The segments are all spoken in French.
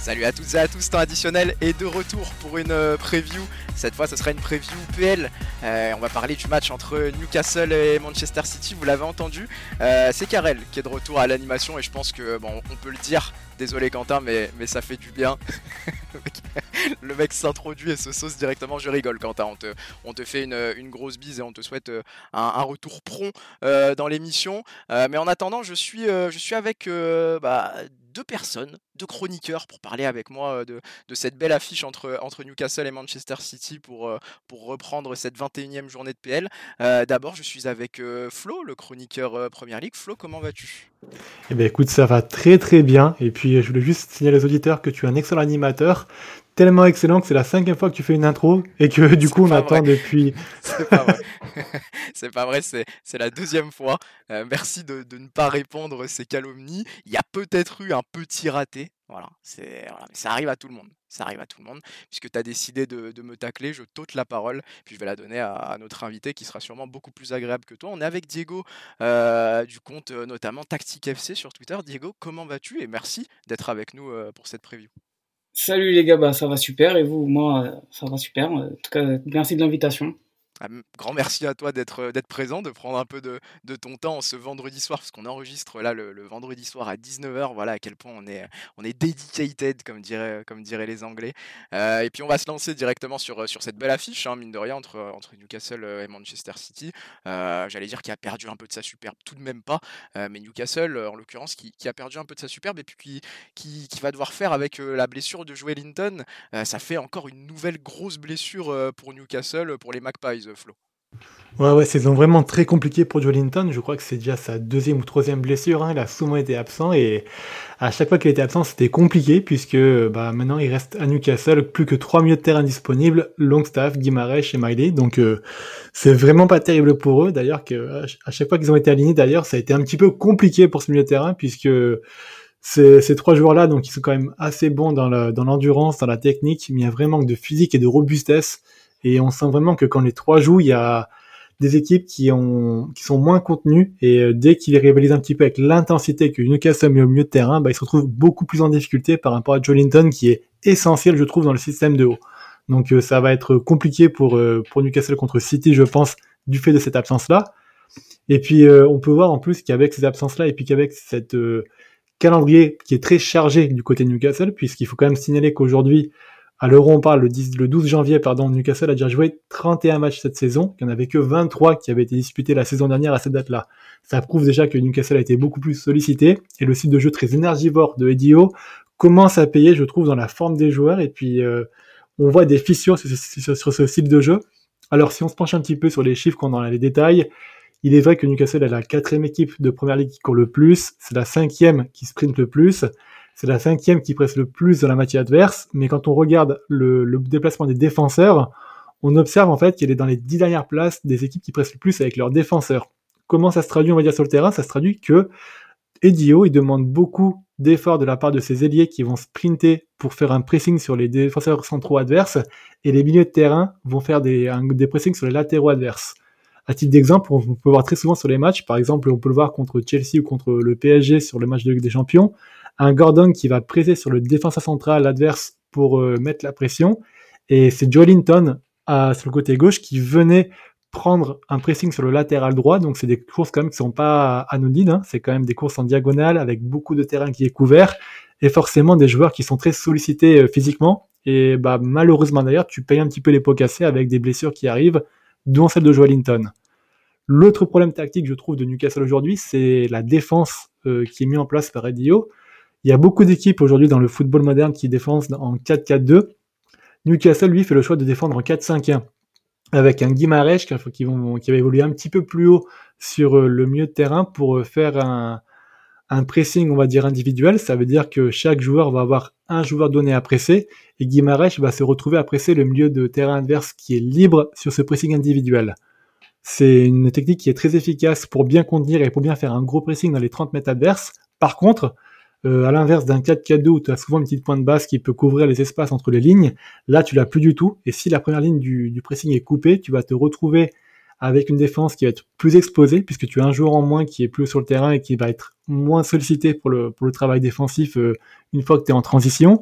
Salut à toutes et à tous, temps additionnel est de retour pour une euh, preview. Cette fois, ce sera une preview PL. Euh, on va parler du match entre Newcastle et Manchester City. Vous l'avez entendu. Euh, c'est Karel qui est de retour à l'animation et je pense que bon, on peut le dire. Désolé Quentin, mais, mais ça fait du bien. le mec s'introduit et se sauce directement. Je rigole Quentin. On te, on te fait une, grosse bise et on te souhaite un, retour prompt dans l'émission. mais en attendant, je suis, je suis avec bah, deux personnes, deux chroniqueurs pour parler avec moi de, cette belle affiche entre, Newcastle et Manchester City pour, reprendre cette 21e journée de PL. D'abord, je suis avec Flo, le chroniqueur Première Ligue. Flo, comment vas-tu? Eh bien écoute, ça va très très bien. Et puis je voulais juste signaler aux auditeurs que tu es un excellent animateur tellement excellent que c'est la cinquième fois que tu fais une intro et que du coup on attend depuis. c'est pas vrai. c'est pas vrai, c'est la deuxième fois. Euh, merci de, ne pas répondre ces calomnies. Il y a peut-être eu un petit raté. Voilà, c'est ça arrive à tout le monde. Ça arrive à tout le monde. Puisque tu as décidé de, me tacler, je t'ôte la parole. Puis je vais la donner à, notre invité qui sera sûrement beaucoup plus agréable que toi. On est avec Diego euh, du compte euh, notamment Tactique FC sur Twitter. Diego, comment vas-tu? Et merci d'être avec nous pour cette preview. Salut les gars, bah, ça va super et vous, moi, ça va super. En tout cas, merci de l'invitation. Ah, grand merci à toi d'être euh, d'être présent, de prendre un peu de, ton temps ce vendredi soir, parce qu'on enregistre là le, vendredi soir à 19h. Voilà à quel point on est, on est dedicated, comme diraient, comme diraient les Anglais. Euh, et puis on va se lancer directement sur, cette belle affiche, hein, mine de rien, entre, Newcastle et Manchester City. Euh, j'allais dire qu'il a perdu un peu de sa superbe, tout de même pas. mais Newcastle, en l'occurrence, qui, a perdu un peu de sa superbe et puis qui, qui, va devoir faire avec la blessure de Joel Linton. ça fait encore une nouvelle grosse blessure pour Newcastle, pour les Magpies. Flo. Ouais, ouais, saison vraiment très compliquée pour Joe Linton. Je crois que c'est déjà sa deuxième ou troisième blessure. Hein. Il a souvent été absent et à chaque fois qu'il était absent, c'était compliqué puisque bah, maintenant il reste à Newcastle plus que trois milieux de terrain disponibles Longstaff, Guimarães et Miley. Donc euh, c'est vraiment pas terrible pour eux. D'ailleurs, que à chaque fois qu'ils ont été alignés, d'ailleurs, ça a été un petit peu compliqué pour ce milieu de terrain puisque ces, ces trois joueurs-là, donc ils sont quand même assez bons dans l'endurance, dans, dans la technique, mais il y a vraiment de physique et de robustesse. Et on sent vraiment que quand les trois jouent, il y a des équipes qui, ont, qui sont moins contenues et euh, dès qu'ils rivalisent un petit peu avec l'intensité que Newcastle met au milieu de terrain, bah, ils se retrouvent beaucoup plus en difficulté par rapport à Joe Linton qui est essentiel, je trouve, dans le système de haut. Donc euh, ça va être compliqué pour, euh, pour Newcastle contre City, je pense, du fait de cette absence-là. Et puis on peut voir en plus qu'avec ces absences-là et puis qu'avec cette calendrier qui est très chargé du côté de Newcastle, puisqu'il faut quand même signaler qu'aujourd'hui, à on parle le, 10, le 12 janvier, pardon, Newcastle a déjà joué 31 matchs cette saison. Il n'y en avait que 23 qui avaient été disputés la saison dernière à cette date-là. Ça prouve déjà que Newcastle a été beaucoup plus sollicité. Et le site de jeu très énergivore de Edio commence à payer, je trouve, dans la forme des joueurs. Et puis, euh, on voit des fissures sur, ce style de jeu. Alors, si on se penche un petit peu sur les chiffres, qu'on dans les détails, il est vrai que Newcastle est la quatrième équipe de première ligue qui court le plus. C'est la cinquième qui sprint le plus. C'est la cinquième qui presse le plus dans la matière adverse, mais quand on regarde le, déplacement des défenseurs, on observe en fait qu'il est dans les dix dernières places des équipes qui pressent le plus avec leurs défenseurs. Comment ça se traduit, on va dire, sur le terrain? Ça se traduit que Edio, il demande beaucoup d'efforts de la part de ses ailiers qui vont sprinter pour faire un pressing sur les défenseurs centraux adverses, et les milieux de terrain vont faire des, des pressings sur les latéraux adverses. À titre d'exemple, on peut voir très souvent sur les matchs, par exemple, on peut le voir contre Chelsea ou contre le PSG sur le match de Ligue des Champions, un Gordon qui va presser sur le défenseur central adverse pour euh, mettre la pression. Et c'est Joe Linton sur le côté gauche qui venait prendre un pressing sur le latéral droit. Donc c'est des courses quand même qui sont pas anodines. Hein. C'est quand même des courses en diagonale avec beaucoup de terrain qui est couvert et forcément des joueurs qui sont très sollicités euh, physiquement. Et bah, malheureusement d'ailleurs, tu payes un petit peu les pots cassés avec des blessures qui arrivent, dont celle de Joe Linton. L'autre problème tactique, je trouve, de Newcastle aujourd'hui, c'est la défense euh, qui est mise en place par Edio. Il y a beaucoup d'équipes aujourd'hui dans le football moderne qui défendent en 4-4-2. Newcastle, lui, fait le choix de défendre en 4-5-1 avec un Guimarães qui, qui va évoluer un petit peu plus haut sur euh, le milieu de terrain pour euh, faire un, pressing, on va dire, individuel. Ça veut dire que chaque joueur va avoir un joueur donné à presser et Guimarães va se retrouver à presser le milieu de terrain adverse qui est libre sur ce pressing individuel. C'est une technique qui est très efficace pour bien contenir et pour bien faire un gros pressing dans les 30 mètres adverses. Par contre, euh, à l'inverse d'un 4-4-2 où tu as souvent une petite pointe basse qui peut couvrir les espaces entre les lignes, là tu l'as plus du tout. Et si la première ligne du, du, pressing est coupée, tu vas te retrouver avec une défense qui va être plus exposée puisque tu as un joueur en moins qui est plus sur le terrain et qui va être moins sollicité pour le, travail défensif euh, une fois que tu es en transition.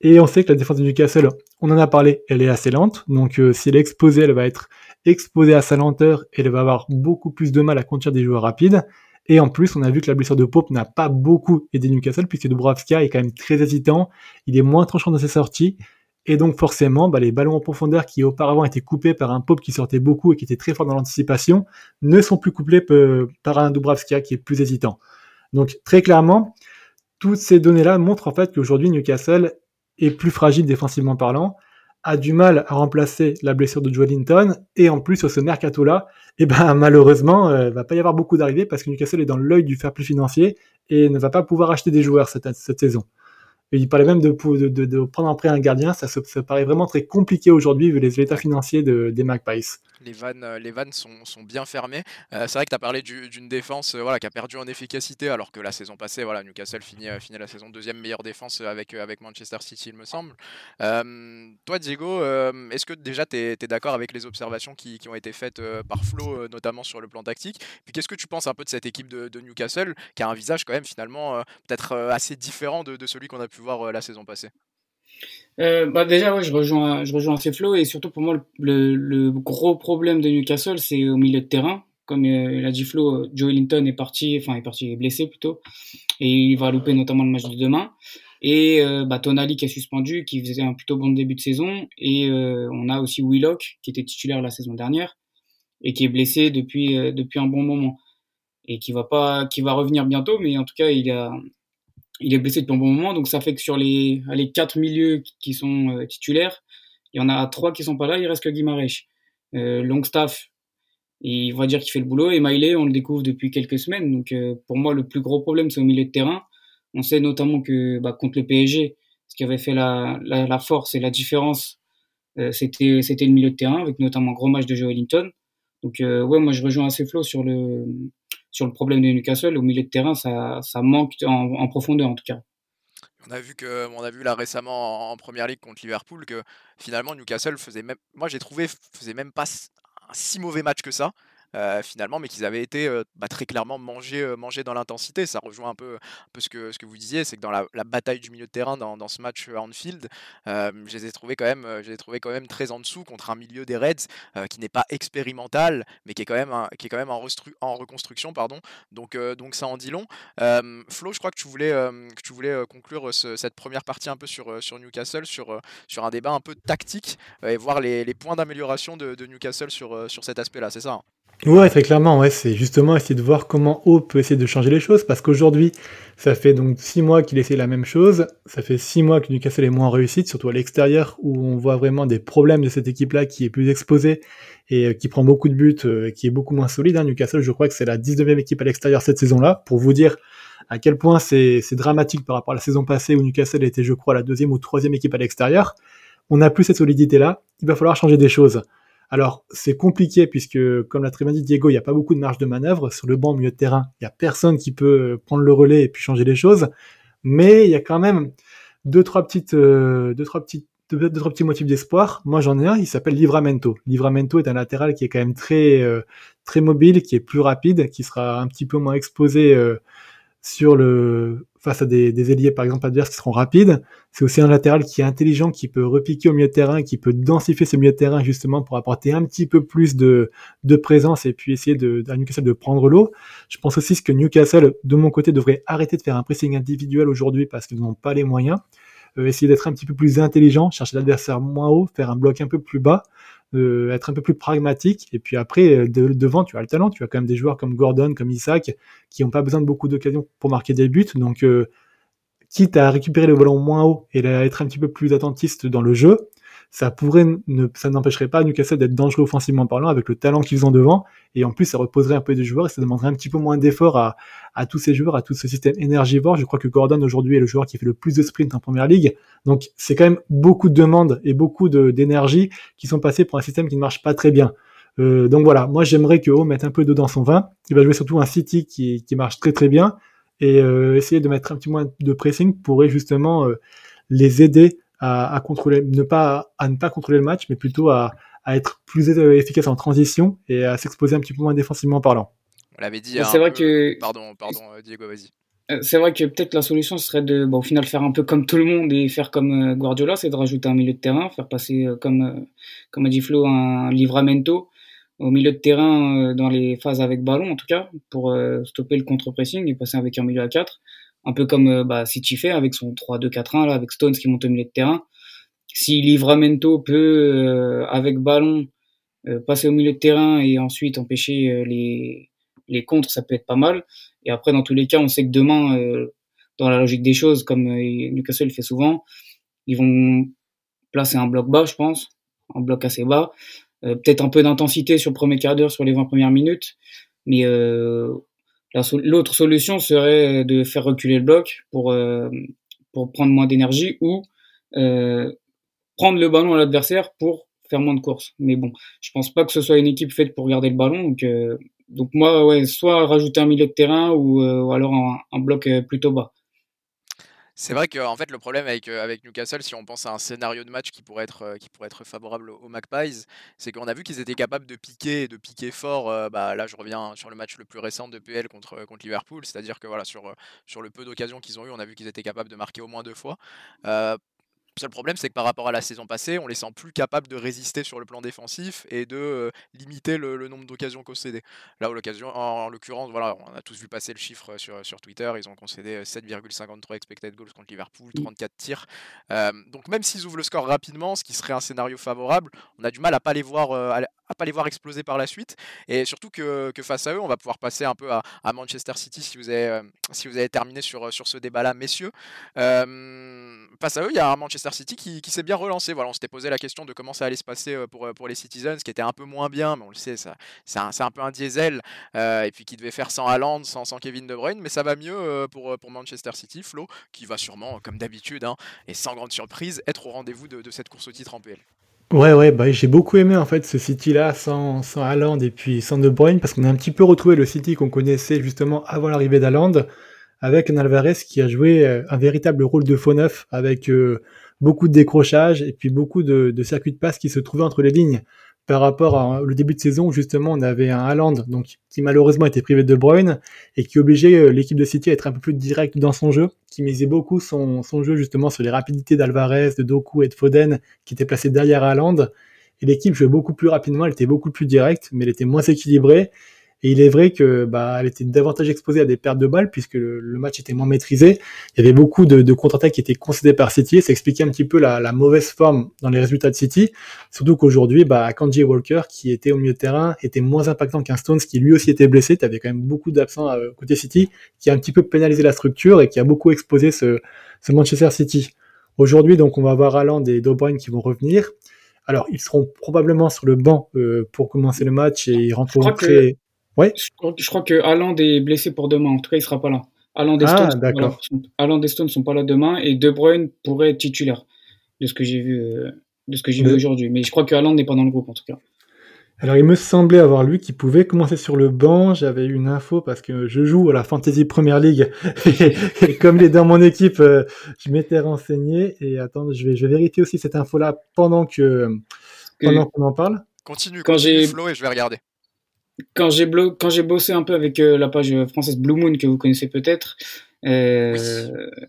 Et on sait que la défense de Newcastle, on en a parlé, elle est assez lente. Donc euh, si elle est exposée, elle va être exposée à sa lenteur et elle va avoir beaucoup plus de mal à contenir des joueurs rapides. Et en plus, on a vu que la blessure de Pope n'a pas beaucoup aidé Newcastle puisque Dubravka est quand même très hésitant. Il est moins tranchant dans ses sorties. Et donc forcément, bah, les ballons en profondeur qui auparavant étaient coupés par un Pope qui sortait beaucoup et qui était très fort dans l'anticipation, ne sont plus couplés par un Dubravka qui est plus hésitant. Donc très clairement, toutes ces données-là montrent en fait qu'aujourd'hui Newcastle est plus fragile défensivement parlant, a du mal à remplacer la blessure de Joelinton, et en plus sur ce mercato-là, eh ben malheureusement, euh, va pas y avoir beaucoup d'arrivées parce que Newcastle est dans l'œil du fair play financier et ne va pas pouvoir acheter des joueurs cette saison. Il parlait même de, prendre en prêt un gardien, ça, ça paraît vraiment très compliqué aujourd'hui vu les états financiers de, des Magpies les vannes, euh, les vannes sont, sont bien fermées. Euh, c'est vrai que tu as parlé d'une défense euh, voilà, qui a perdu en efficacité, alors que la saison passée, voilà, Newcastle finit, finit la saison deuxième meilleure défense avec, avec Manchester City, il me semble. toi, Diego, est-ce que déjà tu es, d'accord avec les observations qui, qui ont été faites par Flo, notamment sur le plan tactique? Puis qu'est-ce que tu penses un peu de cette équipe de, de Newcastle, qui a un visage quand même finalement peut-être assez différent de, de celui qu'on a pu voir la saison passée euh, bah déjà, ouais, je rejoins, je rejoins ces flots et surtout pour moi, le, le, gros problème de Newcastle, c'est au milieu de terrain. Comme euh, l'a dit Flo, Joe Linton est parti, enfin est parti, est blessé plutôt, et il va louper notamment le match de demain. Et euh, bah, Tonali qui est suspendu, qui faisait un plutôt bon début de saison, et euh, on a aussi Willock qui était titulaire la saison dernière et qui est blessé depuis euh, depuis un bon moment et qui va pas, qui va revenir bientôt, mais en tout cas il a il est blessé depuis un bon moment, donc ça fait que sur les, les quatre milieux qui sont euh, titulaires, il y en a trois qui sont pas là, il reste que Guimarães. Euh, Longstaff, il va dire qu'il fait le boulot, et Miley, on le découvre depuis quelques semaines, donc euh, pour moi le plus gros problème c'est au milieu de terrain. On sait notamment que bah, contre le PSG, ce qui avait fait la, la, force et la différence, euh, c'était c'était le milieu de terrain, avec notamment un gros match de Joe Ellington. Donc ouais, moi je rejoins assez Flo sur le sur le problème de Newcastle, au milieu de terrain, ça, ça manque en, profondeur en tout cas. On a vu que, on a vu là récemment en, première ligue contre Liverpool que finalement Newcastle faisait même, moi j'ai trouvé faisait même pas un si mauvais match que ça. Euh, finalement, mais qu'ils avaient été euh, bah, très clairement mangés, euh, dans l'intensité. Ça rejoint un peu, ce, que, vous disiez, c'est que dans la, bataille du milieu de terrain, dans, ce match Anfield, je les ai trouvés quand même, je les ai trouvés quand même très en dessous contre un milieu des Reds qui n'est pas expérimental, mais qui est quand même, qui est quand même en, en reconstruction, pardon. Donc, donc ça en dit long. Flo, je crois que tu voulais, que tu voulais conclure cette première partie un peu sur, sur Newcastle, sur, sur un débat un peu tactique et voir les, les points d'amélioration de, de, Newcastle sur, sur cet aspect-là, c'est ça hein? Ouais, très clairement, ouais, c'est justement essayer de voir comment O peut essayer de changer les choses, parce qu'aujourd'hui, ça fait donc six mois qu'il essaie la même chose, ça fait six mois que Newcastle est moins réussite, surtout à l'extérieur, où on voit vraiment des problèmes de cette équipe-là qui est plus exposée et euh, qui prend beaucoup de buts, euh, qui est beaucoup moins solide. Hein. Newcastle, je crois que c'est la 19e équipe à l'extérieur cette saison-là, pour vous dire à quel point c'est dramatique par rapport à la saison passée où Newcastle était, je crois, la deuxième ou troisième équipe à l'extérieur. On n'a plus cette solidité-là, il va falloir changer des choses. Alors, c'est compliqué puisque, comme l'a très bien dit Diego, il n'y a pas beaucoup de marge de manœuvre. Sur le banc, au milieu de terrain, il n'y a personne qui peut euh, prendre le relais et puis changer les choses. Mais il y a quand même deux, trois euh, deux, trois deux, petits motifs d'espoir. Moi, j'en ai un, il s'appelle Livramento. Livramento est un latéral qui est quand même très, euh, très mobile, qui est plus rapide, qui sera un petit peu moins exposé sur le face à des, des ailiers par exemple adverses qui seront rapides. C'est aussi un latéral qui est intelligent, qui peut repiquer au milieu de terrain, qui peut densifier ce milieu de terrain justement pour apporter un petit peu plus de, de présence et puis essayer de, à Newcastle de prendre l'eau. Je pense aussi que Newcastle, de mon côté, devrait arrêter de faire un pressing individuel aujourd'hui parce qu'ils n'ont pas les moyens. Euh, essayer d'être un petit peu plus intelligent, chercher l'adversaire moins haut, faire un bloc un peu plus bas euh, être un peu plus pragmatique. Et puis après, euh, devant, tu as le talent. Tu as quand même des joueurs comme Gordon, comme Isaac, qui n'ont pas besoin de beaucoup d'occasions pour marquer des buts. Donc, euh, quitte à récupérer le ballon moins haut et à être un petit peu plus attentiste dans le jeu, ça pourrait ne, ça n'empêcherait pas Newcastle d'être dangereux offensivement parlant avec le talent qu'ils ont devant. Et en plus, ça reposerait un peu des joueurs et ça demanderait un petit peu moins d'efforts à, à tous ces joueurs, à tout ce système énergivore. Je crois que Gordon aujourd'hui est le joueur qui fait le plus de sprint en première ligue. Donc, c'est quand même beaucoup de demandes et beaucoup d'énergie qui sont passées pour un système qui ne marche pas très bien. Euh, donc voilà, moi j'aimerais que O mette un peu d'eau dans son vin. Il va jouer surtout un City qui, qui marche très très bien et euh, essayer de mettre un petit moins de pressing pourrait justement euh, les aider à, contrôler, ne pas, à ne pas contrôler le match, mais plutôt à, à être plus efficace en transition et à s'exposer un petit peu moins défensivement parlant. On l'avait dit. C'est vrai que. Pardon, pardon, euh, Diego, vas-y. euh, c'est vrai que peut-être la solution serait de, au final, faire un peu comme tout le monde et faire comme Guardiola, c'est de rajouter un milieu de terrain, faire passer, comme, comme a dit Flo, un livramento au milieu de terrain dans les phases avec ballon, en tout cas, pour stopper le contre-pressing et passer avec un milieu à 4. Un peu comme bah, City fait avec son 3-2-4-1, là, avec Stones qui monte au milieu de terrain. Si Livramento peut, avec ballon, passer au milieu de terrain et ensuite empêcher les, les contres, ça peut être pas mal. Et après, dans tous les cas, on sait que demain, euh, dans la logique des choses, comme euh, Newcastle le fait souvent, ils vont placer un bloc bas, je pense, un bloc assez bas. Euh, peut-être un peu d'intensité sur le premier quart d'heure, sur les 20 premières minutes. Mais l'autre solution serait de faire reculer le bloc pour, pour prendre moins d'énergie ou prendre le ballon à l'adversaire pour faire moins de courses. Mais bon, je pense pas que ce soit une équipe faite pour garder le ballon. Donc, donc moi, ouais, soit rajouter un milieu de terrain ou, euh, alors un, bloc euh, plutôt bas. C'est vrai que en fait le problème avec, euh, avec Newcastle, si on pense à un scénario de match qui pourrait être, qui pourrait être favorable aux Magpies, c'est qu'on a vu qu'ils étaient capables de piquer, de piquer fort. bah, là, je reviens sur le match le plus récent de PL contre, Liverpool, c'est-à-dire que voilà sur, sur le peu d'occasions qu'ils ont eu, on a vu qu'ils étaient capables de marquer au moins deux fois. Le problème, c'est que par rapport à la saison passée, on les sent plus capables de résister sur le plan défensif et de euh, limiter le, nombre d'occasions concédées. Là, où l'occasion, en, l'occurrence, voilà, on a tous vu passer le chiffre sur, sur Twitter. Ils ont concédé 7,53 expected goals contre Liverpool, 34 tirs. Euh, donc même s'ils ouvrent le score rapidement, ce qui serait un scénario favorable, on a du mal à pas les voir, euh, à, pas les voir exploser par la suite. Et surtout que, face à eux, on va pouvoir passer un peu à, Manchester City si vous avez, avez terminé sur, sur ce débat-là, messieurs. face à eux, il y a un Manchester City qui, s'est bien relancé. Voilà, on s'était posé la question de comment ça allait se passer euh, pour, euh, pour les Citizens, qui était un peu moins bien, mais on le sait, ça, c'est un, peu un diesel, euh, et puis qui devait faire sans Haaland, sans, Kevin De Bruyne, mais ça va mieux pour, Manchester City, Flo, qui va sûrement, comme d'habitude, hein, et sans grande surprise, être au rendez-vous de, cette course au titre en PL. Ouais, ouais, bah, j'ai beaucoup aimé en fait ce City-là sans, sans Haaland et puis sans De Bruyne parce qu'on a un petit peu retrouvé le City qu'on connaissait justement avant l'arrivée d'Haaland avec un Alvarez qui a joué un véritable rôle de faux neuf avec beaucoup de décrochages et puis beaucoup de, de, circuits de passe qui se trouvaient entre les lignes par rapport au début de saison où justement on avait un Haaland donc qui malheureusement était privé de Bruyne et qui obligeait euh, l'équipe de City à être un peu plus direct dans son jeu, qui misait beaucoup son, son jeu justement sur les rapidités d'Alvarez, de Doku et de Foden qui étaient placés derrière Haaland. Et l'équipe jouait beaucoup plus rapidement, elle était beaucoup plus directe mais elle était moins équilibrée et il est vrai que bah, elle était davantage exposée à des pertes de balles puisque le, match était moins maîtrisé. Il y avait beaucoup de, de contre-attaques qui étaient concédées par City. Ça expliquait un petit peu la, la mauvaise forme dans les résultats de City. Surtout qu'aujourd'hui, bah, Kanji Walker, qui était au milieu de terrain, était moins impactant qu'un Stones qui lui aussi était blessé. Tu avais quand même beaucoup d'absents euh, côté City, qui a un petit peu pénalisé la structure et qui a beaucoup exposé ce, ce Manchester City. Aujourd'hui, donc, on va avoir Haaland et De Bruyne qui vont revenir. Alors, ils seront probablement sur le banc euh, pour commencer le match et ils rentreront très... Ouais. Je, crois que Haaland est blessé pour demain. En tout cas, il sera pas là. Haaland et ah, Stones, ne sont pas là demain et De Bruyne pourrait être titulaire de ce que j'ai vu, euh, de ce que j'ai vu aujourd'hui. Mais je crois que Haaland n'est pas dans le groupe en tout cas. Alors, il me semblait avoir lui qui pouvait commencer sur le banc. J'avais eu une info parce que je joue à la Fantasy Premier League. et, comme il est dans mon équipe, euh, je m'étais renseigné. Et attends, je vais, je vais vérifier aussi cette info-là pendant que, pendant qu'on en parle. Continue, quand j'ai Flo et je vais regarder quand j'ai quand j'ai bossé un peu avec euh, la page française Blue Moon que vous connaissez peut-être, euh,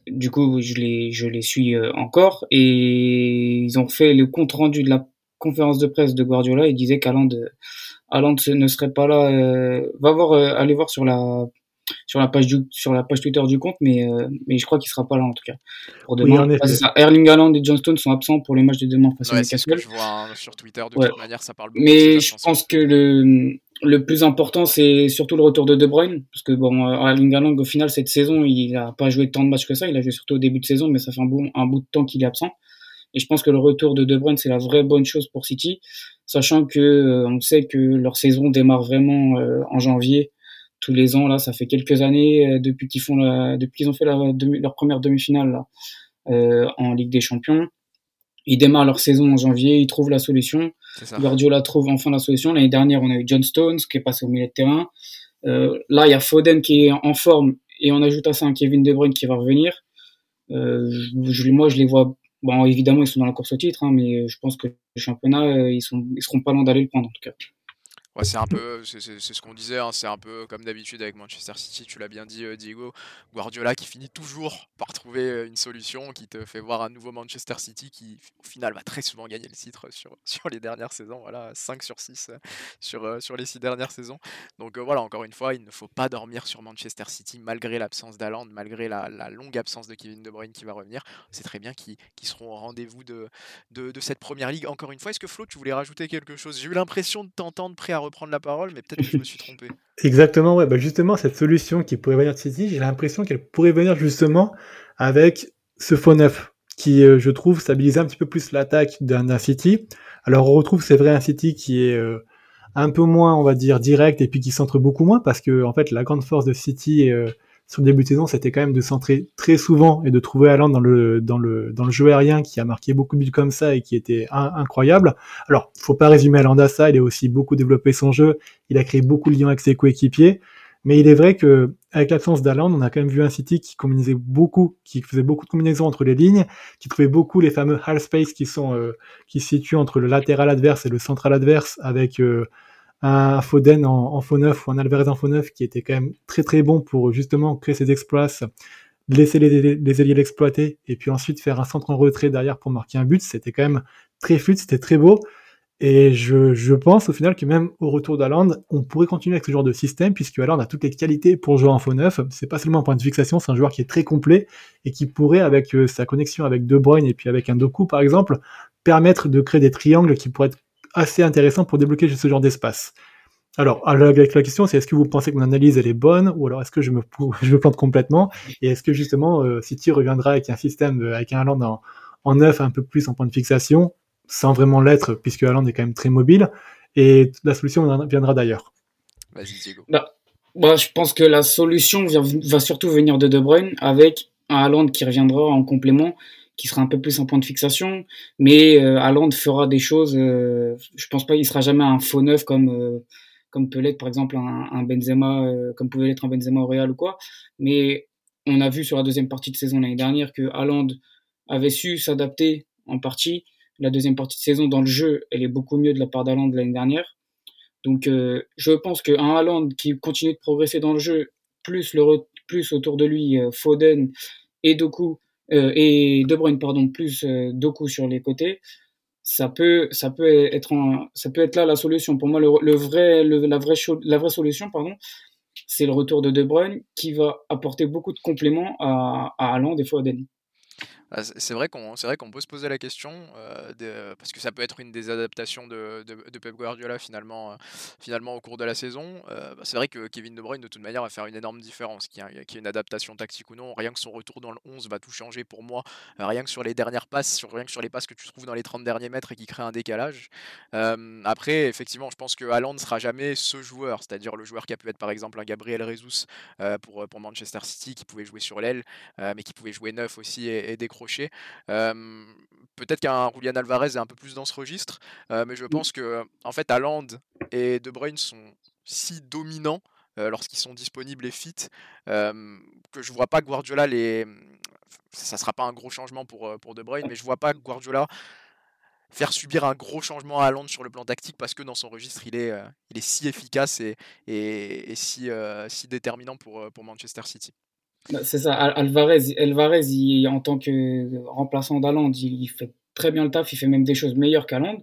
du coup je les je les suis euh, encore et ils ont fait le compte rendu de la conférence de presse de Guardiola. Ils disaient qu'Aland ne serait pas là. va voir aller voir sur la sur la page du, sur la page Twitter du compte, mais mais je crois qu'il sera pas là en tout cas pour demain. Erling Haaland et Johnston sont absents pour les matchs de demain face ouais, à je vois hein, sur Twitter de toute manière, ça parle beaucoup. Mais je pense que le le plus important, c'est surtout le retour de De Bruyne, parce que bon, Erling Haaland, au final, cette saison, il a pas joué tant de matchs que ça. Il a joué surtout au début de saison, mais ça fait un, bout, un bout de temps qu'il est absent. Et je pense que le retour de De Bruyne, c'est la vraie bonne chose pour City, sachant que euh, on sait que leur saison démarre vraiment euh, en janvier tous les ans. Là, ça fait quelques années euh, depuis qu'ils font la, depuis qu'ils ont fait la, leur première demi-finale là, en Ligue des Champions. Ils démarrent leur saison en janvier, ils trouvent la solution. Guardiola trouve enfin la solution. L'année dernière, on a eu John Stones qui est passé au milieu de terrain. Euh, là, il y a Foden qui est en forme et on ajoute à ça un Kevin De Bruyne qui va revenir. Euh, je, moi, je les vois. Bon, évidemment, ils sont dans la course au titre, hein, mais je pense que le championnat, euh, ils, sont, ils seront pas loin d'aller le prendre en tout cas. C'est un peu, c'est ce qu'on disait, hein, c'est un peu comme d'habitude avec Manchester City, tu l'as bien dit euh, Diego, Guardiola qui finit toujours par trouver euh, une solution, qui te fait voir un nouveau Manchester City qui au final va très souvent gagner le titre sur, sur les dernières saisons, voilà, 5 sur 6 euh, sur, sur les 6 dernières saisons. Donc voilà, encore une fois, il ne faut pas dormir sur Manchester City malgré l'absence d'Aland, malgré la, longue absence de Kevin De Bruyne qui va revenir. C'est très bien qu'ils seront au rendez-vous de, de, cette première ligue. Encore une fois, est-ce que Flo, tu voulais rajouter quelque chose? J'ai eu l'impression de t'entendre prêt à reprendre la parole, mais peut-être que je me suis trompé. Exactement, ouais. Bah justement, cette solution qui pourrait venir de City, j'ai l'impression qu'elle pourrait venir justement avec ce faux neuf, qui, euh, je trouve, stabilise un petit peu plus l'attaque d'un City. Alors, on retrouve, c'est vrai, un City qui est euh, un peu moins, on va dire, direct et puis qui centre beaucoup moins, parce que, en fait, la grande force de City, euh, sur le début de saison, c'était quand même de centrer très souvent et de trouver Haaland dans le, dans le, dans le jeu aérien qui a marqué beaucoup de buts comme ça et qui était incroyable. Alors, faut pas résumer Haaland à ça, il a aussi beaucoup développé son jeu, il a créé beaucoup de liens avec ses coéquipiers. Mais il est vrai que avec l'absence d'Haaland, on a quand même vu un City qui combinait beaucoup, qui faisait beaucoup de combinaisons entre les lignes, qui trouvait beaucoup les fameux half space qui sont euh, qui se situent entre le latéral adverse et le central adverse, avec euh, un Foden en, en faux neuf ou un Alvarez en faux neuf qui était quand même très très bon pour justement créer ses exploits, laisser les, les alliés l'exploiter et puis ensuite faire un centre en retrait derrière pour marquer un but. C'était quand même très fluide, c'était très beau. Et je, je, pense au final que même au retour d'Aland, on pourrait continuer avec ce genre de système, puisque Aland a toutes les qualités pour jouer en faux neuf. C'est pas seulement un point de fixation, c'est un joueur qui est très complet et qui pourrait, avec euh, sa connexion avec De Bruyne et puis avec un Doku par exemple, permettre de créer des triangles qui pourraient être assez intéressant pour débloquer ce genre d'espace. Alors, avec la question, c'est est-ce que vous pensez que mon analyse elle est bonne ou alors est-ce que je me, je me plante complètement et est-ce que justement euh, City reviendra avec un système euh, avec un Haaland en, en neuf un peu plus en point de fixation sans vraiment l'être puisque Haaland est quand même très mobile et la solution viendra d'ailleurs. Vas-y Diego. Bah, bah, je pense que la solution va surtout venir de De Bruyne avec un Haaland qui reviendra en complément qui sera un peu plus un point de fixation, mais euh, fera des choses. Euh, je pense pas qu'il sera jamais un faux neuf comme euh, comme peut l'être par exemple un, Benzema, euh, comme pouvait l'être un Benzema au Real ou quoi. Mais on a vu sur la deuxième partie de saison l'année dernière que Haaland avait su s'adapter en partie. La deuxième partie de saison dans le jeu, elle est beaucoup mieux de la part d'Haaland l'année dernière. Donc je pense qu'un Haaland qui continue de progresser dans le jeu, plus le plus autour de lui Foden et Doku euh, et De Bruyne pardon plus euh, Doku sur les côtés ça peut ça peut être ça peut être là la solution pour moi le, vrai la vraie la vraie solution pardon c'est le retour de De Bruyne qui va apporter beaucoup de compléments à, à Haaland et Foden. Ah, c'est vrai qu'on c'est peut se poser la question euh, parce que ça peut être une des adaptations de, de, Pep Guardiola finalement euh, finalement au cours de la saison. Euh, bah, c'est vrai que Kevin De Bruyne de toute manière va faire une énorme différence, qu'il y, ait une adaptation tactique ou non. Rien que son retour dans le 11 va tout changer pour moi. rien que sur les dernières passes, sur, rien que sur les passes que tu trouves dans les 30 derniers mètres et qui créent un décalage. après, effectivement, je pense que Haaland ne sera jamais ce joueur, c'est-à-dire le joueur qui a pu être par exemple un Gabriel Jesus pour, pour Manchester City, qui pouvait jouer sur l'aile, mais qui pouvait jouer neuf aussi et, et Peut-être qu'un Julian Alvarez est un peu plus dans ce registre, mais je pense que en fait, Haaland et De Bruyne sont si dominants lorsqu'ils sont disponibles et fit que je vois pas Guardiola les ça sera pas un gros changement pour, pour De Bruyne mais je vois pas Guardiola faire subir un gros changement à Haaland sur le plan tactique parce que dans son registre il est, il est si efficace et, et, si, si déterminant pour, pour Manchester City. Bah, c'est ça, Alvarez, Alvarez en tant que remplaçant d'Aland, il, fait très bien le taf, il fait même des choses meilleures qu'Aland.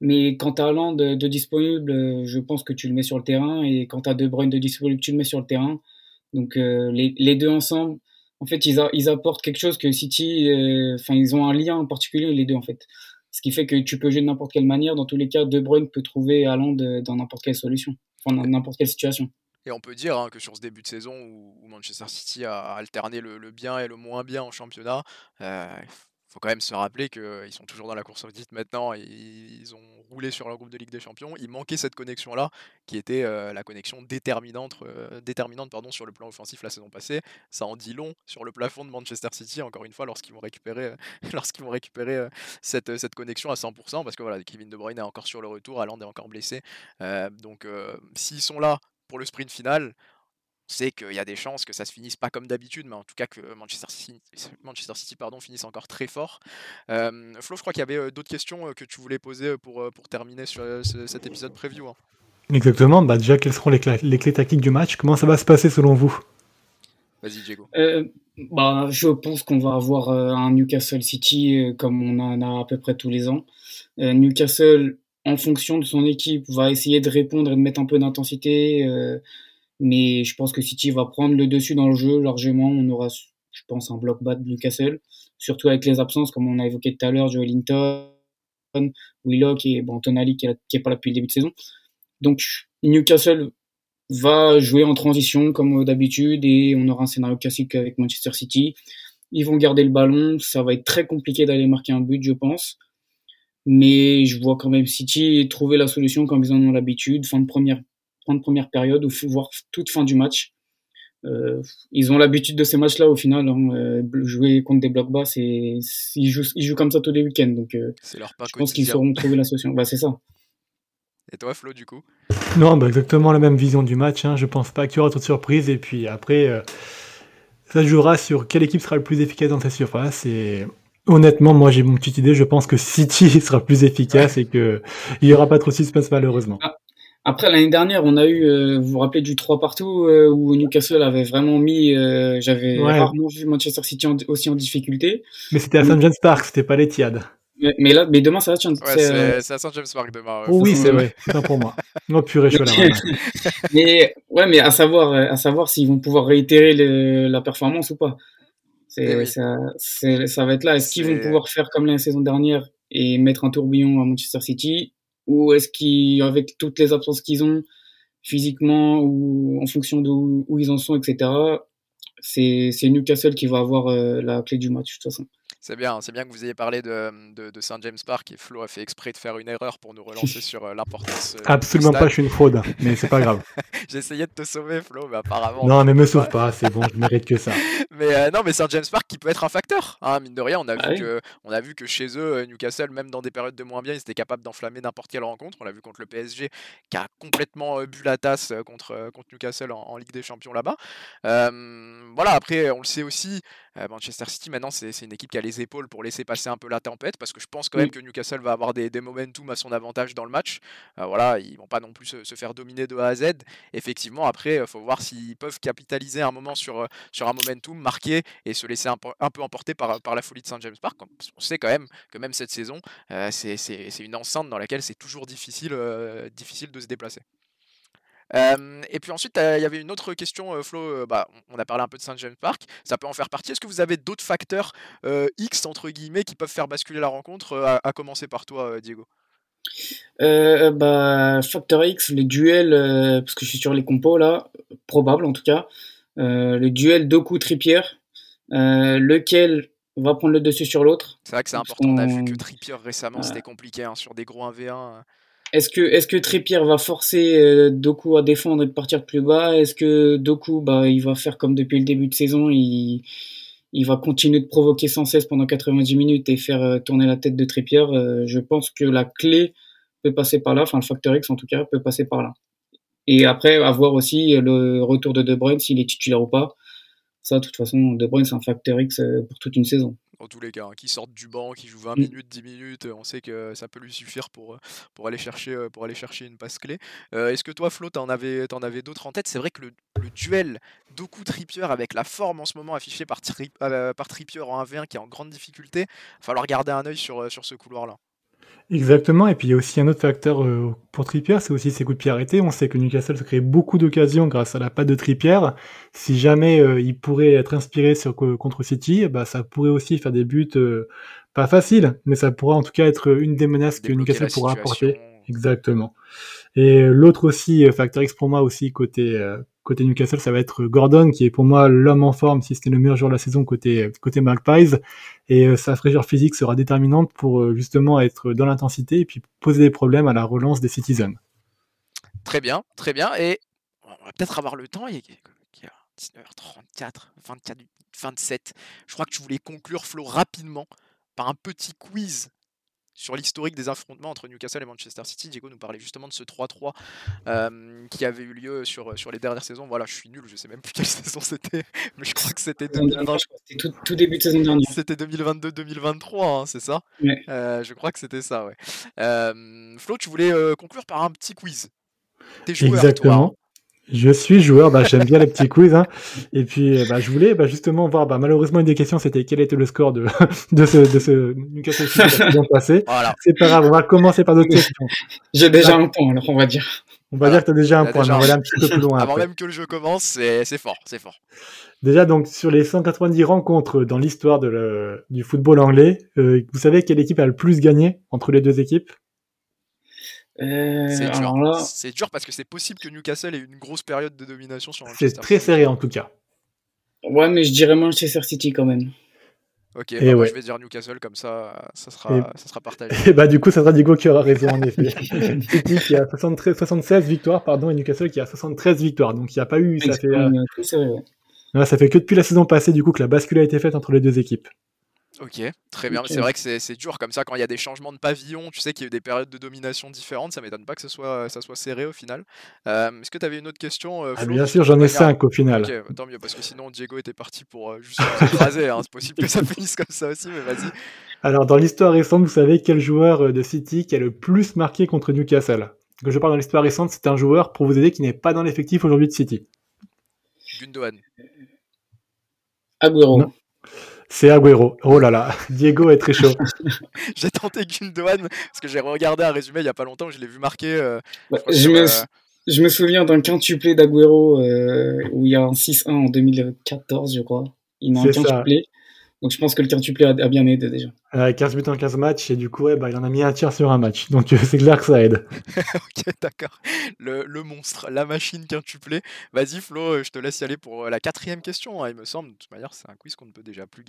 Mais quand tu as Haaland de, disponible, je pense que tu le mets sur le terrain. Et quand tu as De Bruyne de disponible, tu le mets sur le terrain. Donc euh, les, deux ensemble, en fait, ils, apportent quelque chose que City, euh, enfin, ils ont un lien en particulier, les deux, en fait. Ce qui fait que tu peux jouer de n'importe quelle manière. Dans tous les cas, De Bruyne peut trouver Haaland euh, dans n'importe quelle solution, enfin, dans n'importe quelle situation. Et on peut dire hein, que sur ce début de saison où, Manchester City a alterné le, bien et le moins bien en championnat, euh, faut quand même se rappeler qu'ils sont toujours dans la course au titre maintenant. ils ont roulé sur leur groupe de Ligue des Champions. Il manquait cette connexion-là, qui était euh, la connexion déterminante, euh, déterminante pardon, sur le plan offensif la saison passée. Ça en dit long sur le plafond de Manchester City, encore une fois, lorsqu'ils vont récupérer, lorsqu'ils vont récupérer cette, cette, connexion à 100%, parce que voilà, Kevin De Bruyne est encore sur le retour, Haaland est encore blessé. donc s'ils sont là pour le sprint final, c'est qu'il y a des chances que ça se finisse pas comme d'habitude, mais en tout cas que Manchester City, Manchester City pardon, finisse encore très fort. Flo, je crois qu'il y avait d'autres questions que tu voulais poser pour, pour terminer sur cet épisode preview. Hein. Exactement. Bah déjà, quelles seront les, les clés tactiques du match? Comment ça va se passer selon vous? Vas-y, Diego. Euh, bah, je pense qu'on va avoir euh, un Newcastle City euh, comme on en a à peu près tous les ans. Newcastle, en fonction de son équipe, va essayer de répondre et de mettre un peu d'intensité. mais je pense que City va prendre le dessus dans le jeu largement. On aura, je pense, un bloc bas de Newcastle, surtout avec les absences, comme on a évoqué tout à l'heure, Joe Linton, Willock et bon, Tonali qui n'est pas là depuis le début de saison. Donc Newcastle va jouer en transition comme d'habitude et on aura un scénario classique avec Manchester City. Ils vont garder le ballon, ça va être très compliqué d'aller marquer un but, je pense. Mais je vois quand même City trouver la solution comme ils en ont l'habitude, fin de première, fin de première période ou voire toute fin du match. Euh, ils ont l'habitude de ces matchs-là au final. Hein, euh, jouer contre des blocs bas, c'est ils jouent, ils jouent comme ça tous les week-ends. Donc, euh, leur je pense qu'ils sauront trouver la solution. Bah, c'est ça. Et toi, Flo, du coup? Non, bah exactement la même vision du match. Hein. Je pense pas qu'il y aura trop de surprises. Et puis après, euh, ça jouera sur quelle équipe sera le plus efficace dans sa surface. Et honnêtement, moi j'ai mon petite idée. Je pense que City sera plus efficace et qu'il n'y aura pas trop de suspense malheureusement. Ah, après, l'année dernière, on a eu, euh, vous vous rappelez du 3 partout euh, où Newcastle avait vraiment mis, j'avais rarement vu Manchester City aussi en difficulté. Mais c'était à St. James Park, c'était pas l'Etihad. Mais, là, mais demain, ça va, Ouais, euh, c'est à Saint James Park demain. Oh, oui, c'est vrai. C'est pour moi. Non, purée, je suis là. mais ouais, mais à savoir, euh, à savoir s'ils vont pouvoir réitérer le, la performance ou pas. C'est, eh ça, ça va être là. Est-ce qu'ils vont pouvoir faire comme la saison dernière et mettre un tourbillon à Manchester City, ou est-ce qu'avec toutes les absences qu'ils ont physiquement ou en fonction de où, ils en sont, etc. C'est, c'est Newcastle qui va avoir euh, la clé du match de toute façon. C'est bien, c'est bien que vous ayez parlé de, de, Saint James Park et Flo a fait exprès de faire une erreur pour nous relancer sur euh, l'importance. Euh, Absolument pas, je suis une fraude, mais c'est pas grave. Essayé de te sauver, Flo, mais apparemment. Non, mais me sauve pas, c'est bon, je mérite que ça. mais euh, non, mais Saint James Park qui peut être un facteur. Hein, mine de rien, on a, ah vu que, on a vu que chez eux, Newcastle, même dans des périodes de moins bien, ils étaient capables d'enflammer n'importe quelle rencontre. On l'a vu contre le PSG qui a complètement bu la tasse contre, contre Newcastle en, en Ligue des Champions là-bas. voilà, après, on le sait aussi, Manchester City, maintenant, c'est une équipe qui a les épaules pour laisser passer un peu la tempête, parce que je pense quand même que Newcastle va avoir des, des momentum à son avantage dans le match. voilà, ils vont pas non plus se, faire dominer de A à Z. Effectivement, après, il faut voir s'ils peuvent capitaliser un moment sur, sur un momentum, marquer et se laisser un, un peu emporter par, par la folie de Saint James Park. On sait quand même que même cette saison, c'est une enceinte dans laquelle c'est toujours difficile, difficile de se déplacer et puis ensuite, il y avait une autre question, Flo. bah, on a parlé un peu de Saint James Park, ça peut en faire partie. Est-ce que vous avez d'autres facteurs X entre guillemets qui peuvent faire basculer la rencontre à, commencer par toi, Diego? Euh, bah, Facteur X, le duel, parce que je suis sur les compos là, probable en tout cas, le duel Doku-Trippier, lequel va prendre le dessus sur l'autre. C'est vrai que c'est important, on a vu que Trippier récemment c'était compliqué hein, sur des gros 1v1. Est-ce que, est-ce que Trippier va forcer euh, Doku à défendre et de partir plus bas? Est-ce que Doku, bah, il va faire comme depuis le début de saison, il, il va continuer de provoquer sans cesse pendant 90 minutes et faire euh, tourner la tête de Trippier euh, Je pense que la clé peut passer par là, enfin le facteur X en tout cas peut passer par là. Et après, à voir aussi le retour de De Bruyne, s'il est titulaire ou pas. Ça, de toute façon, De Bruyne, c'est un facteur X pour toute une saison en tous les cas, hein, qui sortent du banc, qui joue 20 mmh. minutes, 10 minutes, on sait que ça peut lui suffire pour, pour, aller, chercher, pour aller chercher une passe clé. Est-ce que toi, Flo, t'en avais, en avais d'autres en tête? C'est vrai que le, duel Doku Trippier avec la forme en ce moment affichée par, euh, par Trippier en 1v1 qui est en grande difficulté, il va falloir garder un œil sur, sur ce couloir-là. Exactement, et puis il y a aussi un autre facteur euh, pour Trippier, c'est aussi ses coups de pied arrêtés. On sait que Newcastle se crée beaucoup d'occasions grâce à la patte de Trippier. Si jamais euh, il pourrait être inspiré sur, contre City, bah, ça pourrait aussi faire des buts euh, pas faciles, mais ça pourrait en tout cas être une des menaces que Newcastle pourra apporter. Exactement. Et l'autre aussi, facteur X pour moi aussi côté côté Newcastle, ça va être Gordon, qui est pour moi l'homme en forme, si c'était le meilleur joueur de la saison côté, côté Magpies. Et euh, sa fraîcheur physique sera déterminante pour euh, justement être dans l'intensité et puis poser des problèmes à la relance des Citizens. Très bien, très bien. Et on va peut-être avoir le temps. Il a 19h34, 24, 27. Je crois que tu voulais conclure, Flo, rapidement par un petit quiz sur l'historique des affrontements entre Newcastle et Manchester City. Diego nous parlait justement de ce 3-3 euh, qui avait eu lieu sur, sur les dernières saisons. Voilà, je suis nul, je sais même plus quelle saison c'était, mais je crois que c'était tout, tout, début de saison dernière. C'était 2022-2023, hein, c'est ça? Euh, Je crois que c'était ça, ouais. Euh, Flo, tu voulais conclure par un petit quiz? T'es joueur, Exactement. Toi, Je suis joueur, bah, j'aime bien les petits quiz. Hein. Et puis, bah, je voulais bah, justement voir, bah, malheureusement, une des questions, c'était quel était le score de, de ce, de ce Newcastle City passée. Voilà. C'est pas grave, on va commencer par d'autres questions. J'ai déjà un point, alors on va dire. On va Voilà. dire que tu as déjà un point, déjà mais on va aller un petit peu plus loin. Avant après. même que le jeu commence, c'est c'est fort, c'est fort. Déjà, donc, sur les 190 rencontres dans l'histoire de le- du football anglais, euh, vous savez quelle équipe a le plus gagné entre les deux équipes? Euh, C'est dur. alors là, C'est dur parce que c'est possible que Newcastle ait une grosse période de domination sur C'est Manchester. très serré en tout cas. ouais, mais je dirais Manchester City quand même. Ok, Et bah, moi, ouais. je vais dire Newcastle comme ça, ça sera, Et- ça sera partagé. Et bah, du coup, ça sera Diego qui aura raison en effet. City qui a 73, 76 victoires, pardon, et Newcastle qui a 73 victoires. Donc, il n'y a pas eu, ça fait, euh, ça fait que depuis la saison passée, du coup, que la bascule a été faite entre les deux équipes. Ok, très bien. mais Ok. C'est vrai que c'est dur comme ça quand il y a des changements de pavillon. Tu sais qu'il y a eu des périodes de domination différentes. Ça m'étonne pas que ce soit, ça soit serré au final. Euh, Est-ce que tu avais une autre question euh, Ah, bien sûr, j'en ai 5 au final. Ok, bah, tant mieux parce que sinon Diego était parti pour euh, juste nous écraser. hein. C'est possible que ça finisse comme ça aussi, mais vas-y. Alors, dans l'histoire récente, vous savez quel joueur euh, de City qui a le plus marqué contre Newcastle? Quand je parle dans l'histoire récente, c'est un joueur, pour vous aider, qui n'est pas dans l'effectif aujourd'hui de City. Gundogan. Agüero. Non. C'est Agüero. Oh là là, Diego est très chaud. J'ai tenté Gundogan parce que j'ai regardé un résumé il y a pas longtemps. Je l'ai vu marquer. euh, je, me, euh, je me souviens d'un quintuplé d'Agüero euh, où il y a un 6-1 en 2014, je crois. Il met un quintuplé. Donc je pense que le quintuplé a, a bien aidé déjà. Euh, 15 buts en 15 matchs, et du coup, ouais, bah, il en a mis un tir sur un match. Donc, euh, c'est clair que ça aide. ok, d'accord. Le, le monstre, la machine quintuplée. Vas-y Flo, euh, je te laisse y aller pour euh, la quatrième question. hein, il me semble. De toute manière, c'est un quiz qu'on ne peut déjà plus.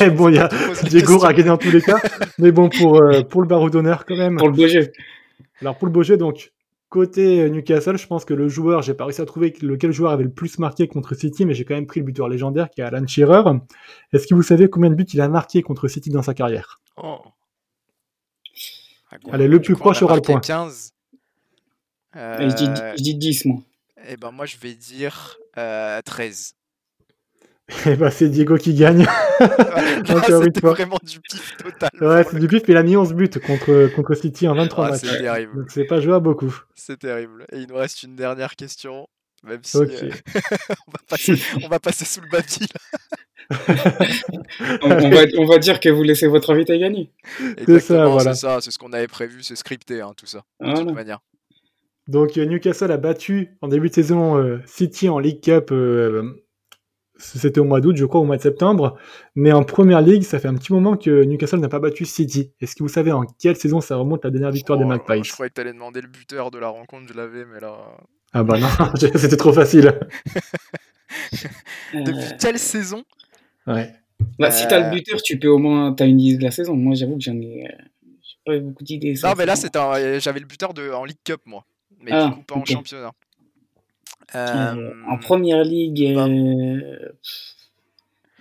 Et bon, il y a Diego a gagné dans tous les cas. Mais bon, pour, euh, pour le barreau d'honneur quand même. Pour le beau jeu. Alors pour le beau jeu, donc côté euh, Newcastle, je pense que le joueur, j'ai pas réussi à trouver lequel joueur avait le plus marqué contre City, mais j'ai quand même pris le buteur légendaire qui est Alan Shearer. Est-ce que vous savez combien de buts il a marqué contre City dans sa carrière? Oh. Ah, Allez, le je plus proche aura le point. 15. Et je, dis, Euh, je dis 10, moi. eh ben moi je vais dire euh, 13. Et bah c'est Diego qui gagne. Encore une c'était vraiment du pif total. Ouais, c'est du pif, mais il a mis 11 buts contre, contre City en 23 Ah, matchs. c'est terrible. Donc c'est pas joué à beaucoup. C'est terrible. Et il nous reste une dernière question. Même si euh, on, va passer, on va passer sous le baby. là. On, on va, on va dire que vous laissez votre invité gagner. Exactement, voilà. c'est ça. C'est ce qu'on avait prévu. C'est scripté, hein, tout ça. De toute manière. Donc euh, Newcastle a battu en début de saison euh, City en League Cup. euh, c'était au mois d'août, je crois, au mois de septembre. Mais en première ligue, ça fait un petit moment que Newcastle n'a pas battu City. Est-ce que vous savez en quelle saison ça remonte la dernière victoire Oh des Magpies je croyais que t'allais demander le buteur de la rencontre. Je l'avais, mais là. Ah bah non, c'était trop facile. Euh, Depuis quelle saison? Ouais. bah, si t'as Euh, le buteur, tu peux au moins. T'as une idée de la saison. Moi, j'avoue que j'en ai. euh, j'ai pas eu beaucoup d'idées. Non, mais là, un- j'avais le buteur de... en League Cup, moi. Mais Ah, du coup, pas en championnat. Euh, Euh, en première ligue, bah. euh,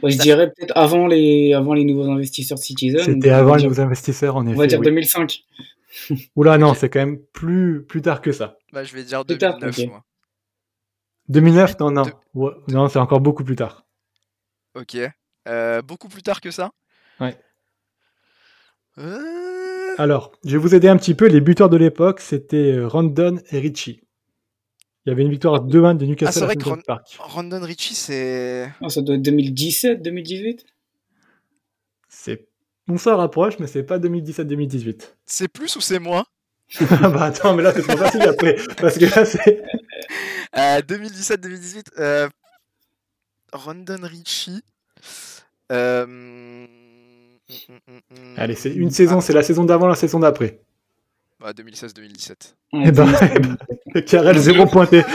ouais, je Ça- dirais peut-être avant les, avant les nouveaux investisseurs Citizen. C'était avant va les nouveaux investisseurs, en effet. On va dire oui. 2005. Oula, non, c'est quand même plus, plus tard que ça. bah, je vais dire Plus tard, 2009, ok. moi. 2009 Non, non. De- Ouais, non, c'est encore beaucoup plus tard. Ok. Euh, beaucoup plus tard que ça? Ouais. Euh, Alors, je vais vous aider un petit peu. Les buteurs de l'époque, c'était Rondon et Richie. Il y avait une victoire 2-1 de Ah, Newcastle c'est à vrai que St. Ron- Park. Rondon Richie, c'est. Ah, ça doit être 2017, 2018 C'est... On s'en rapproche, mais c'est pas 2017-2018. C'est plus ou c'est moins? Ah bah attends, mais là c'est trop facile après. Parce que là c'est... Euh, 2017-2018. Euh... Rondon Richie. Euh... hum, hum, hum, Allez, c'est une saison, c'est la saison d'avant, la saison d'après. Ah, 2016-2017. Eh ben, Karel, zéro pointé.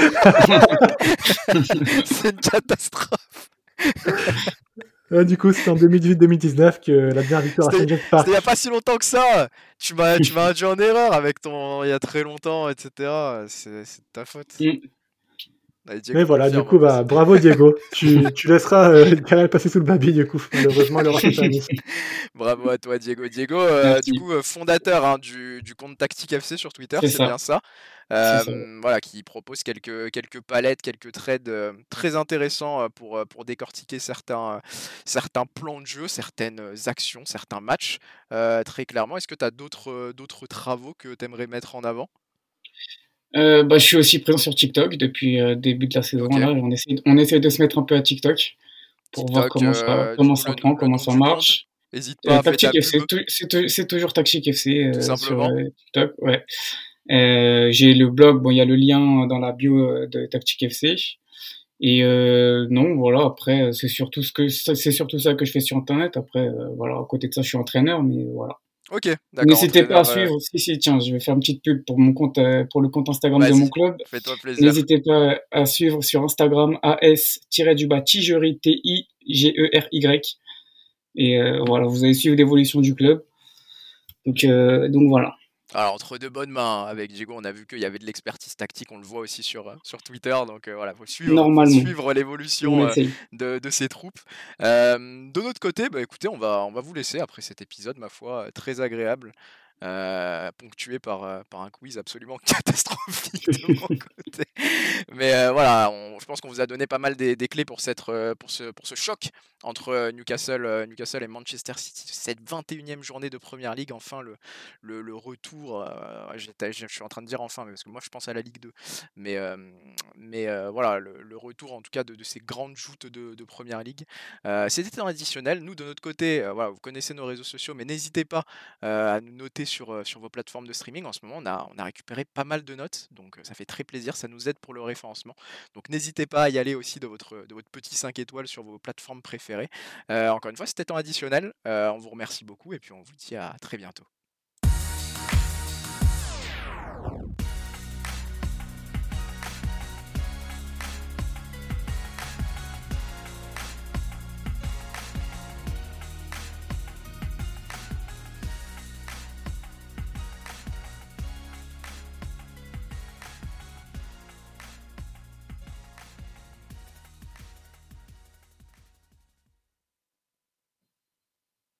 c'est une catastrophe. Euh, du coup, c'est en 2018-2019 que la dernière victoire à C'était- il n'y a pas si longtemps que ça. Tu m'as, tu m'as induit en erreur avec ton il y a très longtemps, etc. C'est, c'est de ta faute. Mais voilà, du coup, bah, bravo Diego. tu, tu laisseras euh, Karel passer sous le baby, du coup. Malheureusement, il aura sa mission. Bravo à toi, Diego. Diego, euh, du coup, euh, fondateur hein, du, du compte Tactique FC sur Twitter, C'est c'est ça. bien ça. Euh, ça. Voilà, qui propose quelques, quelques palettes, quelques trades euh, très intéressants euh, pour, pour décortiquer certains, euh, certains plans de jeu, certaines actions, certains matchs. Euh, très clairement, est-ce que tu as d'autres, euh, d'autres travaux que tu aimerais mettre en avant? Bah, je suis aussi présent sur TikTok depuis le début de la saison. Là, on, essaie, on essaie de se mettre un peu à TikTok pour voir comment ça, comment ça prend, comment ça marche. N'hésite pas. c'est toujours Tactic FC sur TikTok. Ouais. J'ai le blog, bon, il y a le lien dans la bio de Tactic FC. Et euh, non, voilà. Après, c'est surtout ce que c'est surtout ça que je fais sur Internet. Après, euh, voilà, à côté de ça, je suis entraîneur, mais voilà. Ok, d'accord. N'hésitez pas à suivre. Si, si, tiens, je vais faire une petite pub pour mon compte, euh, pour le compte Instagram de mon club. Fais-toi plaisir. N'hésitez pas à suivre sur Instagram as-du-bas Tigery T-I-G-E-R-Y. Et voilà, vous allez suivre l'évolution du club. Donc, donc voilà. Alors, entre deux bonnes mains, hein, avec Diego, on a vu qu'il y avait de l'expertise tactique, on le voit aussi sur, euh, sur Twitter, donc euh, voilà, il faut suivre, suivre l'évolution euh, de, de, ces troupes. de notre côté, bah, écoutez, on va, on va vous laisser après cet épisode, ma foi, très agréable. Euh, ponctué par, euh, par un quiz absolument catastrophique de mon côté. Mais euh, voilà, je pense qu'on vous a donné pas mal des, clés pour, cette, pour, ce, pour ce choc entre Newcastle, Newcastle et Manchester City, cette 21e journée de Première Ligue, enfin le, retour, je suis en train de dire enfin, parce que moi je pense à la Ligue 2, mais, mais voilà, le, retour en tout cas de, ces grandes joutes de, de Première Ligue. C'était un additionnel, nous de notre côté, voilà, vous connaissez nos réseaux sociaux, mais n'hésitez pas à nous noter sur, sur vos plateformes de streaming. En ce moment, on a, on a récupéré pas mal de notes, donc ça fait très plaisir, ça nous aide pour le référencement. Donc n'hésitez pas à y aller aussi de votre, de votre petit 5 étoiles sur vos plateformes préférées. Encore une fois, c'était temps additionnel. on vous remercie beaucoup et puis on vous dit à très bientôt.